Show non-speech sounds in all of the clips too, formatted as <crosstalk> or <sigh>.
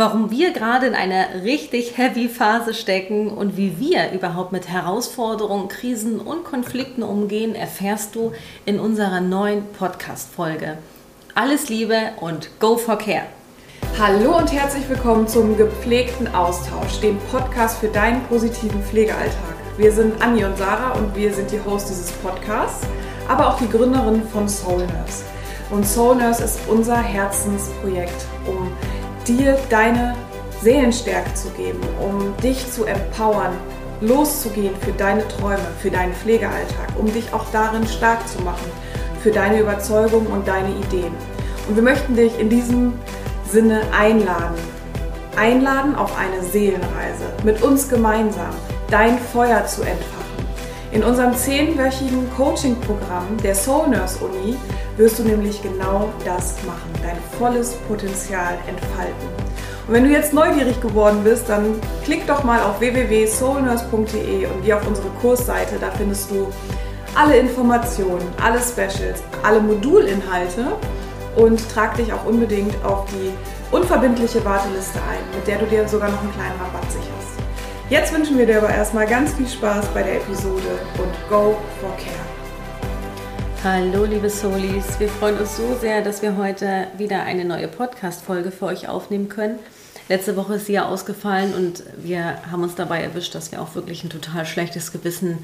Warum wir gerade in einer richtig heavy Phase stecken und wie wir überhaupt mit Herausforderungen, Krisen und Konflikten umgehen, erfährst du in unserer neuen Podcast-Folge. Alles Liebe und go for care! Hallo und herzlich willkommen zum gepflegten Austausch, dem Podcast für deinen positiven Pflegealltag. Wir sind Anni und Sarah und wir sind die Hosts dieses Podcasts, aber auch die Gründerin von Soul Nurse. Und Soul Nurse ist unser Herzensprojekt, um dir deine Seelenstärke zu geben, um dich zu empowern, loszugehen für deine Träume, für deinen Pflegealltag, um dich auch darin stark zu machen, für deine Überzeugung und deine Ideen. Und wir möchten dich in diesem Sinne einladen. Einladen auf eine Seelenreise, mit uns gemeinsam dein Feuer zu entfachen. In unserem zehnwöchigen Coaching-Programm der Soul Nurse Uni wirst du nämlich genau das machen, dein volles Potenzial entfalten. Und wenn du jetzt neugierig geworden bist, dann klick doch mal auf www.soulnurse.de und geh auf unsere Kursseite. Da findest du alle Informationen, alle Specials, alle Modulinhalte und trag dich auch unbedingt auf die unverbindliche Warteliste ein, mit der du dir sogar noch einen kleinen Rabatt sicherst. Jetzt wünschen wir dir aber erstmal ganz viel Spaß bei der Episode und go for care. Hallo liebe Solis, wir freuen uns so sehr, dass wir heute wieder eine neue Podcast-Folge für euch aufnehmen können. Letzte Woche ist sie ja ausgefallen und wir haben uns dabei erwischt, dass wir auch wirklich ein total schlechtes Gewissen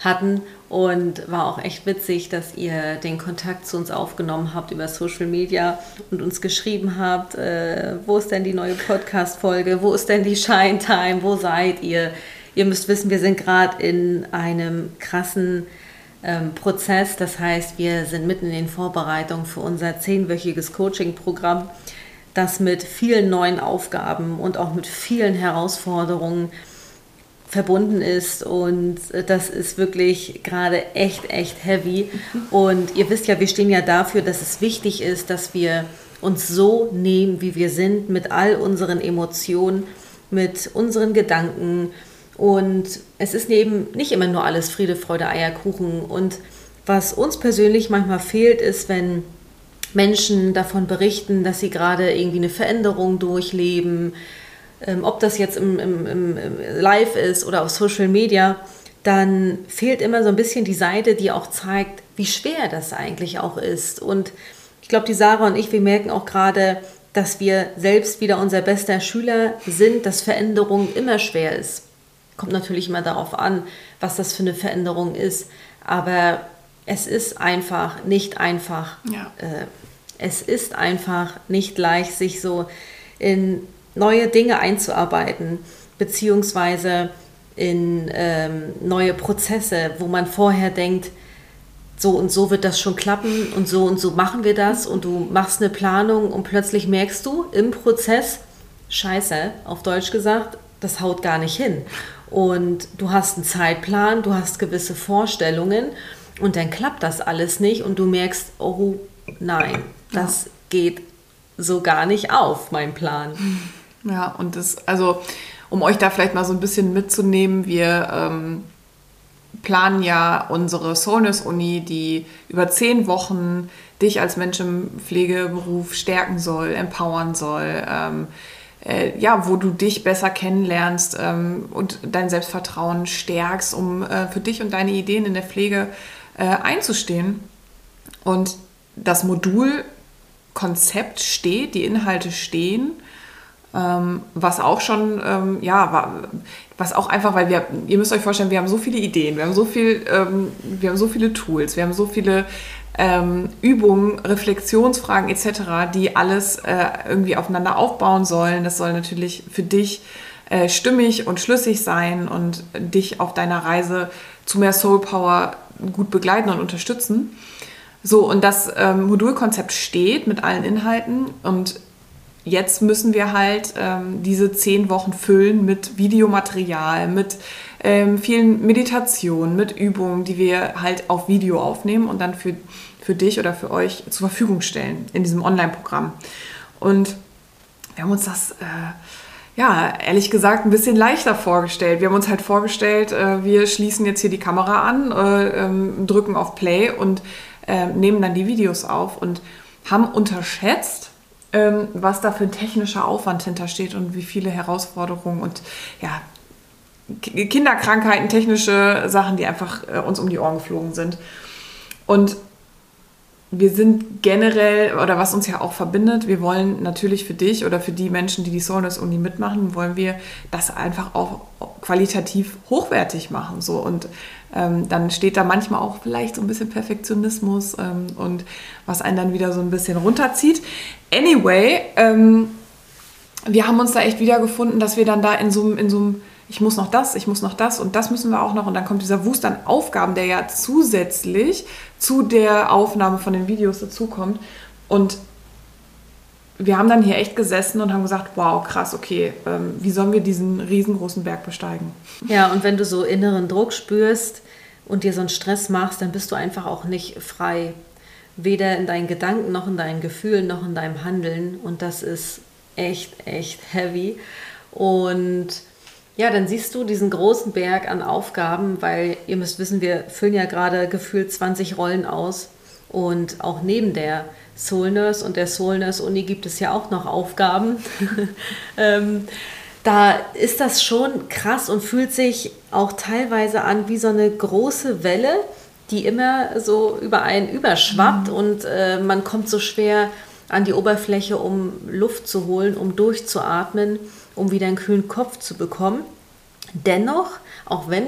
hatten und war auch echt witzig, dass ihr den Kontakt zu uns aufgenommen habt über Social Media und uns geschrieben habt, äh, wo ist denn die neue Podcast-Folge, wo ist denn die Shine Time, wo seid ihr? Ihr müsst wissen, wir sind gerade in einem krassen Prozess. Das heißt, wir sind mitten in den Vorbereitungen für unser zehnwöchiges Coaching-Programm, das mit vielen neuen Aufgaben und auch mit vielen Herausforderungen verbunden ist und das ist wirklich gerade echt, echt heavy. Und ihr wisst ja, wir stehen ja dafür, dass es wichtig ist, dass wir uns so nehmen, wie wir sind, mit all unseren Emotionen, mit unseren Gedanken, und es ist eben nicht immer nur alles Friede, Freude, Eierkuchen. Und was uns persönlich manchmal fehlt, ist, wenn Menschen davon berichten, dass sie gerade irgendwie eine Veränderung durchleben, ähm, ob das jetzt im, im, im, Live ist oder auf Social Media, dann fehlt immer so ein bisschen die Seite, die auch zeigt, wie schwer das eigentlich auch ist. Und ich glaube, die Sarah und ich, wir merken auch gerade, dass wir selbst wieder unser bester Schüler sind, dass Veränderung immer schwer ist. Kommt natürlich immer darauf an, was das für eine Veränderung ist. Aber es ist einfach nicht einfach. Ja. Äh, es ist einfach nicht leicht, sich so in neue Dinge einzuarbeiten, beziehungsweise in ähm, neue Prozesse, wo man vorher denkt, so und so wird das schon klappen und so und so machen wir das und du machst eine Planung und plötzlich merkst du im Prozess, scheiße, auf Deutsch gesagt, das haut gar nicht hin und du hast einen Zeitplan, du hast gewisse Vorstellungen und dann klappt das alles nicht und du merkst, oh nein, das ja. geht so gar nicht auf, mein Plan. Ja, und das, also um euch da vielleicht mal so ein bisschen mitzunehmen, wir ähm, planen ja unsere Soulness Uni, die über zehn Wochen dich als Mensch im Pflegeberuf stärken soll, empowern soll. Ähm, äh, ja, wo du dich besser kennenlernst ähm, und dein Selbstvertrauen stärkst, um äh, für dich und deine Ideen in der Pflege äh, einzustehen. Und das Modulkonzept steht, die Inhalte stehen, ähm, was auch schon, ähm, ja, was auch einfach, weil wir, ihr müsst euch vorstellen, wir haben so viele Ideen, wir haben so viel, ähm, wir haben so viele Tools, wir haben so viele ähm, Übungen, Reflexionsfragen etc., die alles äh, irgendwie aufeinander aufbauen sollen. Das soll natürlich für dich äh, stimmig und schlüssig sein und dich auf deiner Reise zu mehr Soul Power gut begleiten und unterstützen. So, und das ähm, Modulkonzept steht mit allen Inhalten und jetzt müssen wir halt ähm, diese zehn Wochen füllen mit Videomaterial, mit ähm, vielen Meditationen, mit Übungen, die wir halt auf Video aufnehmen und dann für, für dich oder für euch zur Verfügung stellen in diesem Online-Programm. Und wir haben uns das, äh, ja, ehrlich gesagt, ein bisschen leichter vorgestellt. Wir haben uns halt vorgestellt, äh, wir schließen jetzt hier die Kamera an, äh, ähm, drücken auf Play und äh, nehmen dann die Videos auf und haben unterschätzt, ähm, was da für ein technischer Aufwand hintersteht und wie viele Herausforderungen und ja, Kinderkrankheiten, technische Sachen, die einfach äh, uns um die Ohren geflogen sind. Und wir sind generell, oder was uns ja auch verbindet, wir wollen natürlich für dich oder für die Menschen, die die Soulness Uni mitmachen, wollen wir das einfach auch qualitativ hochwertig machen. So. Und ähm, dann steht da manchmal auch vielleicht so ein bisschen Perfektionismus ähm, und was einen dann wieder so ein bisschen runterzieht. Anyway, ähm, wir haben uns da echt wiedergefunden, dass wir dann da in so, in so einem ich muss noch das, ich muss noch das und das müssen wir auch noch. Und dann kommt dieser Wust an Aufgaben, der ja zusätzlich zu der Aufnahme von den Videos dazukommt. Und wir haben dann hier echt gesessen und haben gesagt, wow, krass, okay, ähm, wie sollen wir diesen riesengroßen Berg besteigen? Ja, und wenn du so inneren Druck spürst und dir so einen Stress machst, dann bist du einfach auch nicht frei. Weder in deinen Gedanken noch in deinen Gefühlen noch in deinem Handeln. Und das ist echt, echt heavy. Und ja, dann siehst du diesen großen Berg an Aufgaben, weil ihr müsst wissen, wir füllen ja gerade gefühlt 20 Rollen aus. Und auch neben der Soul Nurse und der Soul Nurse Uni gibt es ja auch noch Aufgaben. <laughs> ähm, da ist das schon krass und fühlt sich auch teilweise an wie so eine große Welle, die immer so über einen überschwappt mhm. und äh, man kommt so schwer an die Oberfläche, um Luft zu holen, um durchzuatmen um wieder einen kühlen Kopf zu bekommen. Dennoch, auch wenn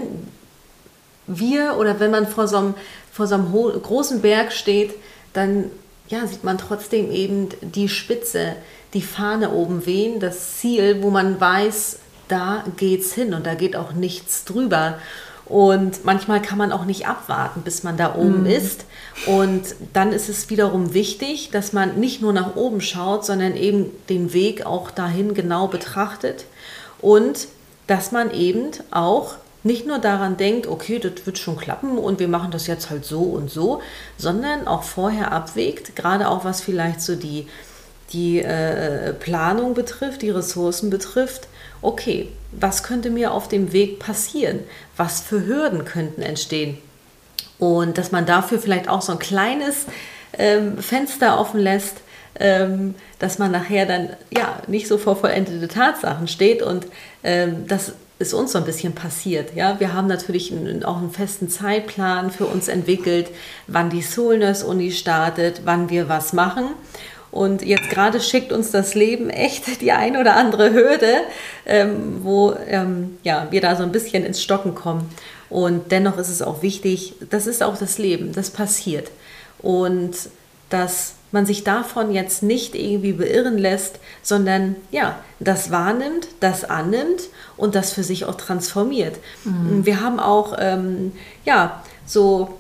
wir oder wenn man vor so einem, vor so einem großen Berg steht, dann ja, sieht man trotzdem eben die Spitze, die Fahne oben wehen, das Ziel, wo man weiß, da geht's hin und da geht auch nichts drüber. Und manchmal kann man auch nicht abwarten, bis man da oben mhm. ist. Und dann ist es wiederum wichtig, dass man nicht nur nach oben schaut, sondern eben den Weg auch dahin genau betrachtet. Und dass man eben auch nicht nur daran denkt, okay, das wird schon klappen und wir machen das jetzt halt so und so, sondern auch vorher abwägt, gerade auch was vielleicht so die, die äh, Planung betrifft, die Ressourcen betrifft, okay, was könnte mir auf dem Weg passieren? Was für Hürden könnten entstehen? Und dass man dafür vielleicht auch so ein kleines ähm, Fenster offen lässt, ähm, dass man nachher dann ja nicht so vor vollendete Tatsachen steht und ähm, das ist uns so ein bisschen passiert. Ja, wir haben natürlich einen, auch einen festen Zeitplan für uns entwickelt, wann die Soulness Uni startet, wann wir was machen. Und jetzt gerade schickt uns das Leben echt die ein oder andere Hürde, ähm, wo ähm, ja, wir da so ein bisschen ins Stocken kommen. Und dennoch ist es auch wichtig, das ist auch das Leben, das passiert. Und dass man sich davon jetzt nicht irgendwie beirren lässt, sondern ja, das wahrnimmt, das annimmt und das für sich auch transformiert. Mhm. Wir haben auch ähm, ja, so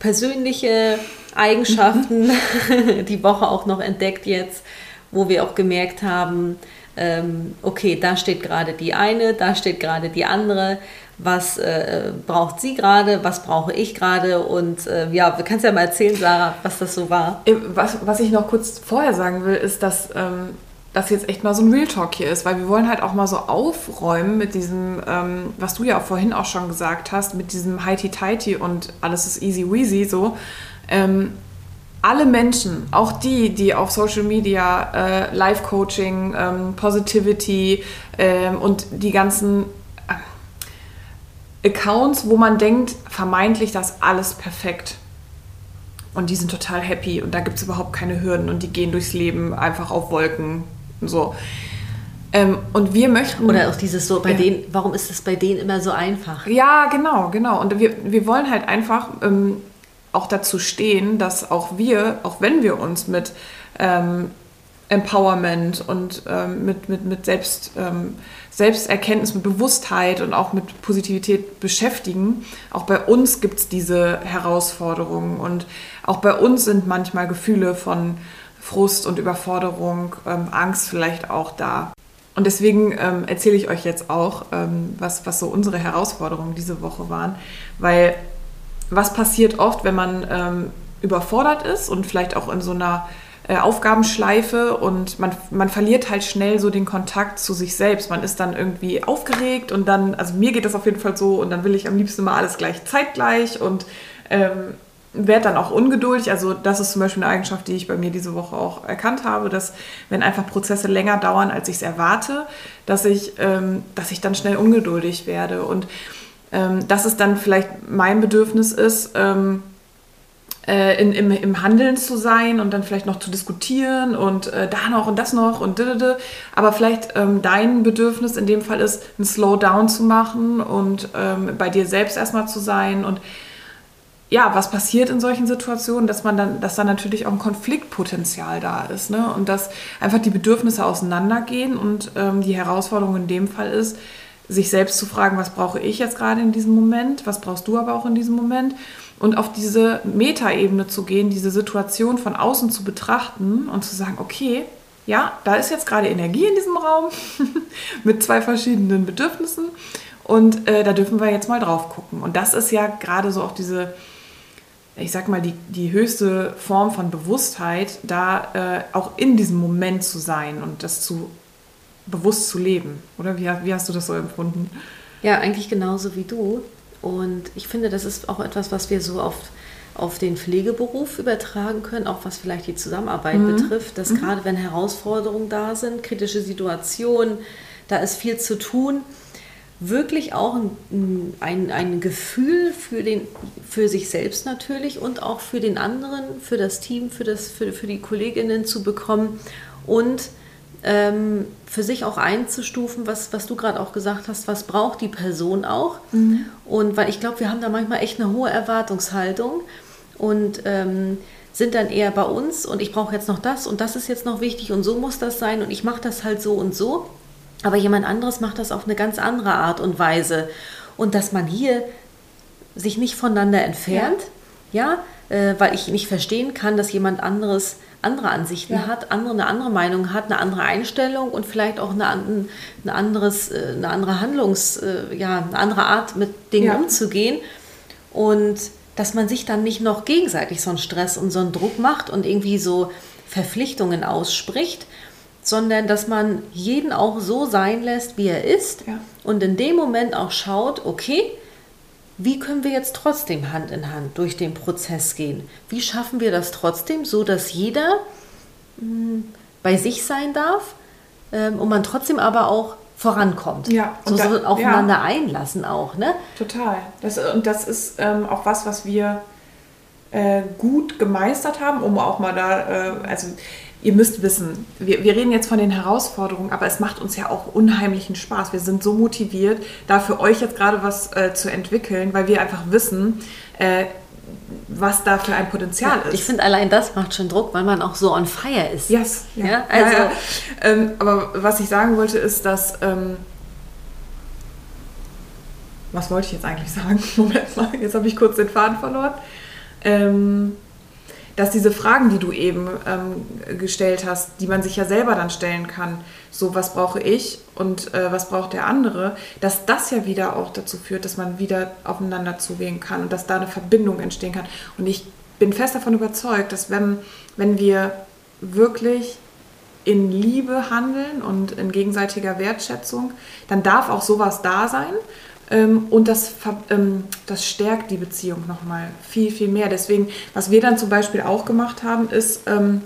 persönliche Eigenschaften <laughs> die Woche auch noch entdeckt jetzt, wo wir auch gemerkt haben, ähm, okay, da steht gerade die eine, da steht gerade die andere. Was äh, braucht sie gerade? Was brauche ich gerade? Und äh, ja, du kannst ja mal erzählen, Sarah, was das so war. Äh, was, was ich noch kurz vorher sagen will, ist, dass ähm, das jetzt echt mal so ein Real Talk hier ist, weil wir wollen halt auch mal so aufräumen mit diesem, ähm, was du ja auch vorhin auch schon gesagt hast, mit diesem Heiti-Teiti und alles ist easy weasy so. Ähm, alle Menschen, auch die, die auf Social Media äh, Live-Coaching, ähm, Positivity ähm, und die ganzen äh, Accounts, wo man denkt, vermeintlich, das alles perfekt. Und die sind total happy und da gibt es überhaupt keine Hürden und die gehen durchs Leben einfach auf Wolken so. Ähm, und wir möchten. Oder auch dieses so, bei ja. denen, warum ist es bei denen immer so einfach? Ja, genau, genau. Und wir, wir wollen halt einfach ähm, auch dazu stehen, dass auch wir, auch wenn wir uns mit ähm, Empowerment und ähm, mit, mit, mit Selbst, ähm, Selbsterkenntnis, mit Bewusstheit und auch mit Positivität beschäftigen, auch bei uns gibt es diese Herausforderungen und auch bei uns sind manchmal Gefühle von Frust und Überforderung, ähm, Angst vielleicht auch da. Und deswegen ähm, erzähle ich euch jetzt auch, ähm, was, was so unsere Herausforderungen diese Woche waren. Weil was passiert oft, wenn man ähm, überfordert ist und vielleicht auch in so einer äh, Aufgabenschleife und man, man verliert halt schnell so den Kontakt zu sich selbst. Man ist dann irgendwie aufgeregt und dann, also mir geht das auf jeden Fall so und dann will ich am liebsten mal alles gleich zeitgleich und ähm, werde dann auch ungeduldig. Also das ist zum Beispiel eine Eigenschaft, die ich bei mir diese Woche auch erkannt habe, dass wenn einfach Prozesse länger dauern, als ich es erwarte, dass ich, ähm, dass ich dann schnell ungeduldig werde. Und ähm, dass es dann vielleicht mein Bedürfnis ist, ähm, äh, in, im, im Handeln zu sein und dann vielleicht noch zu diskutieren und äh, da noch und das noch und didede. aber vielleicht ähm, dein Bedürfnis in dem Fall ist, ein Slowdown zu machen und ähm, bei dir selbst erstmal zu sein und ja, was passiert in solchen Situationen, dass man dann, dass dann natürlich auch ein Konfliktpotenzial da ist, ne? Und dass einfach die Bedürfnisse auseinandergehen und ähm, die Herausforderung in dem Fall ist, sich selbst zu fragen, was brauche ich jetzt gerade in diesem Moment, was brauchst du aber auch in diesem Moment und auf diese Metaebene zu gehen, diese Situation von außen zu betrachten und zu sagen, okay, ja, da ist jetzt gerade Energie in diesem Raum <laughs> mit zwei verschiedenen Bedürfnissen und äh, da dürfen wir jetzt mal drauf gucken. Und das ist ja gerade so auch diese ich sag mal, die, die höchste Form von Bewusstheit, da äh, auch in diesem Moment zu sein und das zu bewusst zu leben. Oder wie, wie hast du das so empfunden? Ja, eigentlich genauso wie du. Und ich finde, das ist auch etwas, was wir so oft auf den Pflegeberuf übertragen können, auch was vielleicht die Zusammenarbeit mhm. betrifft, dass mhm. gerade wenn Herausforderungen da sind, kritische Situationen, da ist viel zu tun, wirklich auch ein, ein, ein Gefühl für, den, für sich selbst natürlich und auch für den anderen, für das Team, für, das, für, für die Kolleginnen zu bekommen und ähm, für sich auch einzustufen, was, was du gerade auch gesagt hast, was braucht die Person auch. Mhm. Und weil ich glaube, wir haben da manchmal echt eine hohe Erwartungshaltung und ähm, sind dann eher bei uns und ich brauche jetzt noch das und das ist jetzt noch wichtig und so muss das sein und ich mache das halt so und so. Aber jemand anderes macht das auf eine ganz andere Art und Weise. Und dass man hier sich nicht voneinander entfernt, ja, ja äh, weil ich nicht verstehen kann, dass jemand anderes andere Ansichten ja. hat, andere, eine andere Meinung hat, eine andere Einstellung und vielleicht auch eine, ein anderes, äh, eine andere Handlungs, äh, ja, eine andere Art mit Dingen ja. umzugehen. Und dass man sich dann nicht noch gegenseitig so einen Stress und so einen Druck macht und irgendwie so Verpflichtungen ausspricht, sondern dass man jeden auch so sein lässt, wie er ist ja. und in dem Moment auch schaut, okay, wie können wir jetzt trotzdem Hand in Hand durch den Prozess gehen? Wie schaffen wir das trotzdem, so dass jeder mh, hm, bei sich sein darf ähm, und man trotzdem aber auch vorankommt. Ja, und so, so aufeinander ja. einlassen auch, ne? Total. Das, und das ist ähm, auch was, was wir äh, gut gemeistert haben, um auch mal da, äh, also ihr müsst wissen, wir, wir reden jetzt von den Herausforderungen, aber es macht uns ja auch unheimlichen Spaß. Wir sind so motiviert, da für euch jetzt gerade was äh, zu entwickeln, weil wir einfach wissen, äh, was da für ein Potenzial ja, ist. Ich finde, allein das macht schon Druck, weil man auch so on fire ist. Yes. Ja, ja also. Ja, ähm, aber was ich sagen wollte, ist, dass. Ähm, was wollte ich jetzt eigentlich sagen? <laughs> Moment mal, jetzt habe ich kurz den Faden verloren. Ähm, dass diese Fragen, die du eben ähm, gestellt hast, die man sich ja selber dann stellen kann, so was brauche ich und äh, was braucht der andere, dass das ja wieder auch dazu führt, dass man wieder aufeinander zugehen kann und dass da eine Verbindung entstehen kann. Und ich bin fest davon überzeugt, dass wenn, wenn wir wirklich in Liebe handeln und in gegenseitiger Wertschätzung, dann darf auch sowas da sein. Ähm, und das, ähm, das stärkt die Beziehung nochmal viel, viel mehr. Deswegen, was wir dann zum Beispiel auch gemacht haben, ist, ähm,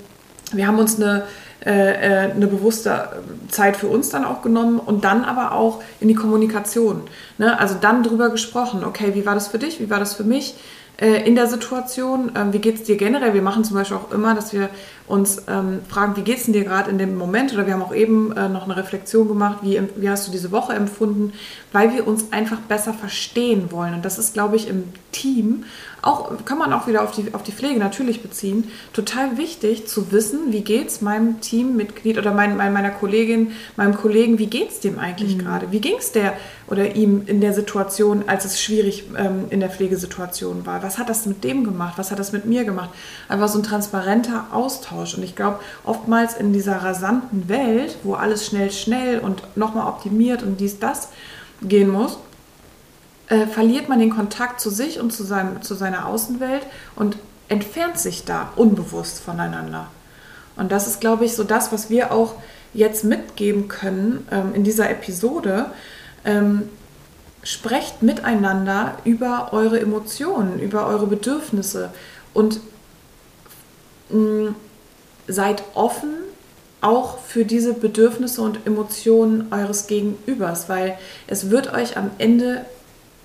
wir haben uns eine, äh, äh, eine bewusste Zeit für uns dann auch genommen und dann aber auch in die Kommunikation. Ne? Also dann drüber gesprochen, okay, wie war das für dich, wie war das für mich? Äh, in der Situation, wie geht es dir generell? Wir machen zum Beispiel auch immer, dass wir uns ähm, fragen, wie geht es dir gerade in dem Moment? Oder wir haben auch eben äh, noch eine Reflexion gemacht, wie, wie hast du diese Woche empfunden? Weil wir uns einfach besser verstehen wollen. Und das ist, glaube ich, im Team auch, kann man auch wieder auf die, auf die Pflege natürlich beziehen, total wichtig zu wissen, wie geht es meinem Teammitglied oder mein, mein, meiner Kollegin, meinem Kollegen, wie geht es dem eigentlich mhm. gerade? Wie ging es der oder ihm in der Situation, als es schwierig ähm, in der Pflegesituation war? Was hat das mit dem gemacht? Was hat das mit mir gemacht? Einfach so ein transparenter Austausch. Und ich glaube, oftmals in dieser rasanten Welt, wo alles schnell, schnell und nochmal optimiert und dies, das gehen muss, äh, verliert man den Kontakt zu sich und zu, seinem, zu seiner Außenwelt und entfernt sich da unbewusst voneinander. Und das ist, glaube ich, so das, was wir auch jetzt mitgeben können ähm, in dieser Episode. Ähm, sprecht miteinander über eure Emotionen, über eure Bedürfnisse und mh, mm, seid offen auch für diese Bedürfnisse und Emotionen eures Gegenübers, weil es wird euch am Ende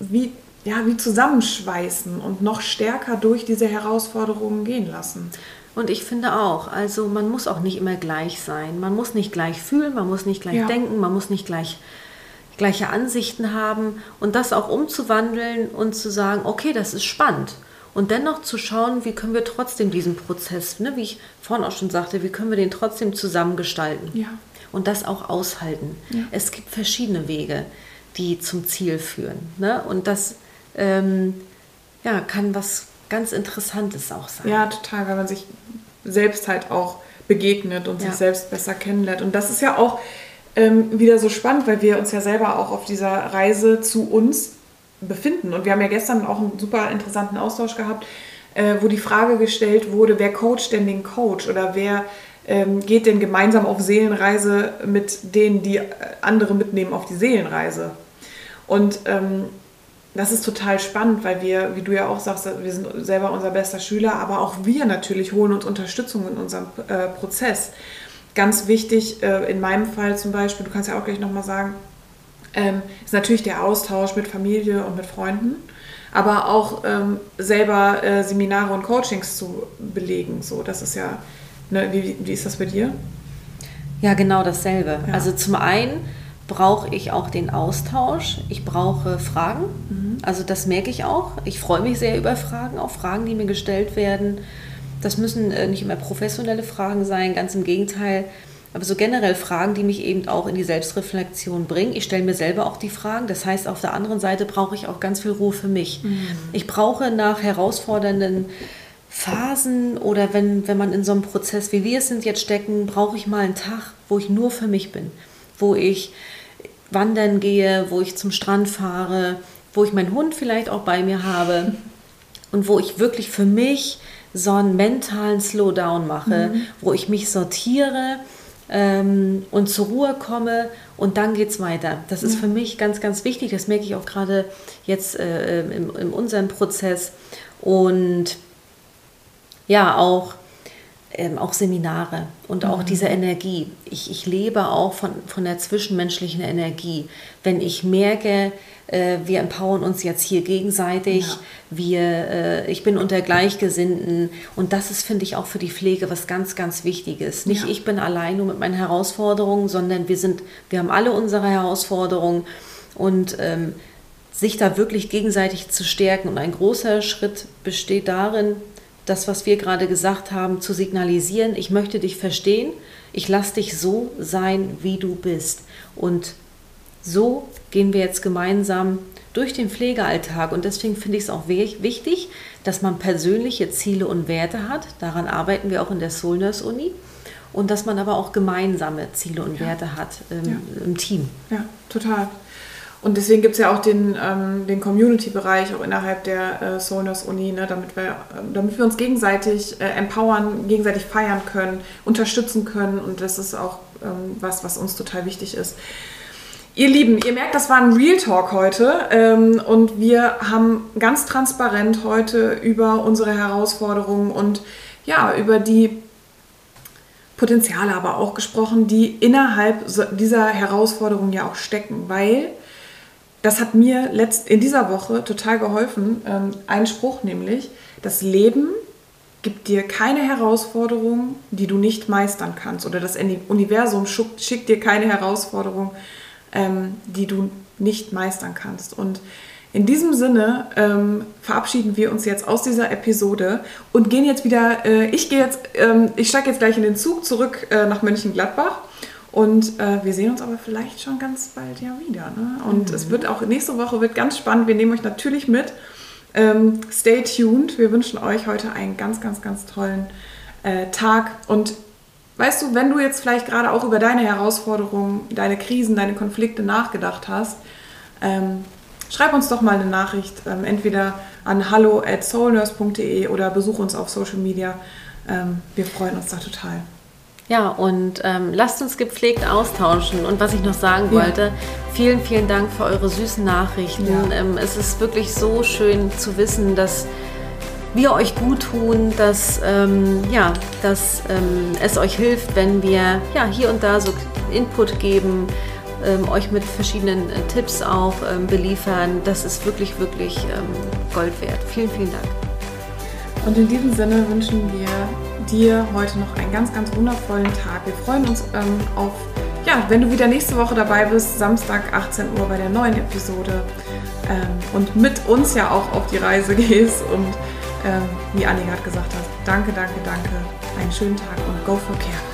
wie, ja, wie zusammenschweißen und noch stärker durch diese Herausforderungen gehen lassen. Und ich finde auch, also man muss auch nicht immer gleich sein. Man muss nicht gleich fühlen, man muss nicht gleich ja. denken, man muss nicht gleich gleiche Ansichten haben und das auch umzuwandeln und zu sagen, okay, das ist spannend. Und dennoch zu schauen, wie können wir trotzdem diesen Prozess, ne, wie ich vorhin auch schon sagte, wie können wir den trotzdem zusammengestalten. Ja. Und das auch aushalten. Ja. Es gibt verschiedene Wege, die zum Ziel führen. Ne? Und das ähm, ja, kann was ganz Interessantes auch sein. Ja, total, weil man sich selbst halt auch begegnet und ja. sich selbst besser kennenlernt. Und das ist ja auch ähm, wieder so spannend, weil wir uns ja selber auch auf dieser Reise zu uns befinden. Und wir haben ja gestern auch einen super interessanten Austausch gehabt, äh, wo die Frage gestellt wurde, wer coacht denn den Coach oder wer ähm, geht denn gemeinsam auf Seelenreise mit denen, die äh, andere mitnehmen auf die Seelenreise. Und ähm, das ist total spannend, weil wir, wie du ja auch sagst, wir sind selber unser bester Schüler, aber auch wir natürlich holen uns Unterstützung in unserem äh, Prozess. Ganz wichtig, äh, in meinem Fall zum Beispiel, du kannst ja auch gleich nochmal sagen, ähm, ist natürlich der Austausch mit Familie und mit Freunden, aber auch ähm, selber äh, Seminare und Coachings zu belegen. So, das ist ja, ne, wie, wie ist das bei dir? Ja, genau dasselbe. Ja. Also zum einen brauche ich auch den Austausch. Ich brauche Fragen. Mhm. Also das merke ich auch. Ich freue mich sehr über Fragen, auch Fragen, die mir gestellt werden. Das müssen äh, nicht immer professionelle Fragen sein, ganz im Gegenteil aber so generell Fragen, die mich eben auch in die Selbstreflexion bringen. Ich stelle mir selber auch die Fragen. Das heißt, auf der anderen Seite brauche ich auch ganz viel Ruhe für mich. Mhm. Ich brauche nach herausfordernden Phasen oder wenn, wenn man in so einem Prozess, wie wir es sind, jetzt stecken, brauche ich mal einen Tag, wo ich nur für mich bin. Wo ich wandern gehe, wo ich zum Strand fahre, wo ich meinen Hund vielleicht auch bei mir habe <laughs> und wo ich wirklich für mich so einen mentalen Slowdown mache, mhm. wo ich mich sortiere ähm, und zur Ruhe komme und dann geht es weiter. Das ist ja. für mich ganz, ganz wichtig. Das merke ich auch gerade jetzt äh, in, in unserem Prozess. Und ja, auch ähm, auch Seminare und auch mhm. diese Energie. Ich, ich lebe auch von, von der zwischenmenschlichen Energie. Wenn ich merke, äh, wir empowern uns jetzt hier gegenseitig, ja. wir, äh, ich bin unter Gleichgesinnten und das ist, finde ich, auch für die Pflege was ganz, ganz Wichtiges. Nicht ja. ich bin allein nur mit meinen Herausforderungen, sondern wir sind, wir haben alle unsere Herausforderungen und ähm, sich da wirklich gegenseitig zu stärken. Und ein großer Schritt besteht darin, das, was wir gerade gesagt haben, zu signalisieren, ich möchte dich verstehen, ich lasse dich so sein, wie du bist. Und so gehen wir jetzt gemeinsam durch den Pflegealltag. Und deswegen finde ich es auch wichtig, dass man persönliche Ziele und Werte hat. Daran arbeiten wir auch in der Soul Nurse Uni. Und dass man aber auch gemeinsame Ziele und ja. Werte hat ähm, ja. im Team. Ja, total. Und deswegen gibt es ja auch den, ähm, den Community-Bereich auch innerhalb der äh, Soulness Uni, ne, damit, wir, äh, damit wir uns gegenseitig äh, empowern, gegenseitig feiern können, unterstützen können. Und das ist auch ähm, was, was uns total wichtig ist. Ihr Lieben, ihr merkt, das war ein Real Talk heute ähm, und wir haben ganz transparent heute über unsere Herausforderungen und ja, über die Potenziale aber auch gesprochen, die innerhalb dieser Herausforderung ja auch stecken, weil das hat mir letzt, in dieser Woche total geholfen. Ähm, ein Spruch nämlich, das Leben gibt dir keine Herausforderung, die du nicht meistern kannst. Oder das Universum schickt dir keine Herausforderung, ähm, die du nicht meistern kannst. Und in diesem Sinne ähm, verabschieden wir uns jetzt aus dieser Episode und gehen jetzt wieder, äh, ich gehe jetzt, ähm, ich steige jetzt gleich in den Zug zurück äh, nach Mönchengladbach und äh, wir sehen uns aber vielleicht schon ganz bald ja wieder. Ne? Und mhm. es wird auch nächste Woche wird ganz spannend. Wir nehmen euch natürlich mit. Ähm, stay tuned. Wir wünschen euch heute einen ganz, ganz, ganz tollen äh, Tag. Und weißt du, wenn du jetzt vielleicht gerade auch über deine Herausforderungen, deine Krisen, deine Konflikte nachgedacht hast, ähm, schreib uns doch mal eine Nachricht, ähm, entweder an hallo at soulnurse.de oder besuch uns auf Social Media. Ähm, wir freuen uns da total. Ja, und ähm, lasst uns gepflegt austauschen. Und was ich noch sagen ja. wollte, vielen, vielen Dank für eure süßen Nachrichten. Ja. Ähm, es ist wirklich so schön zu wissen, dass wir euch gut tun, dass, ähm, ja, dass ähm, es euch hilft, wenn wir ja, hier und da so Input geben, ähm, euch mit verschiedenen äh, Tipps auch ähm, beliefern. Das ist wirklich, wirklich Gold wert. Vielen, vielen Dank. Und in diesem Sinne wünschen wir dir heute noch einen ganz, ganz wundervollen Tag. Wir freuen uns ähm, auf, ja, wenn du wieder nächste Woche dabei bist, Samstag 18 Uhr bei der neuen Episode ähm, und mit uns ja auch auf die Reise <laughs> gehst und ähm, wie Anni gerade gesagt hat, danke, danke, danke, einen schönen Tag und go for care.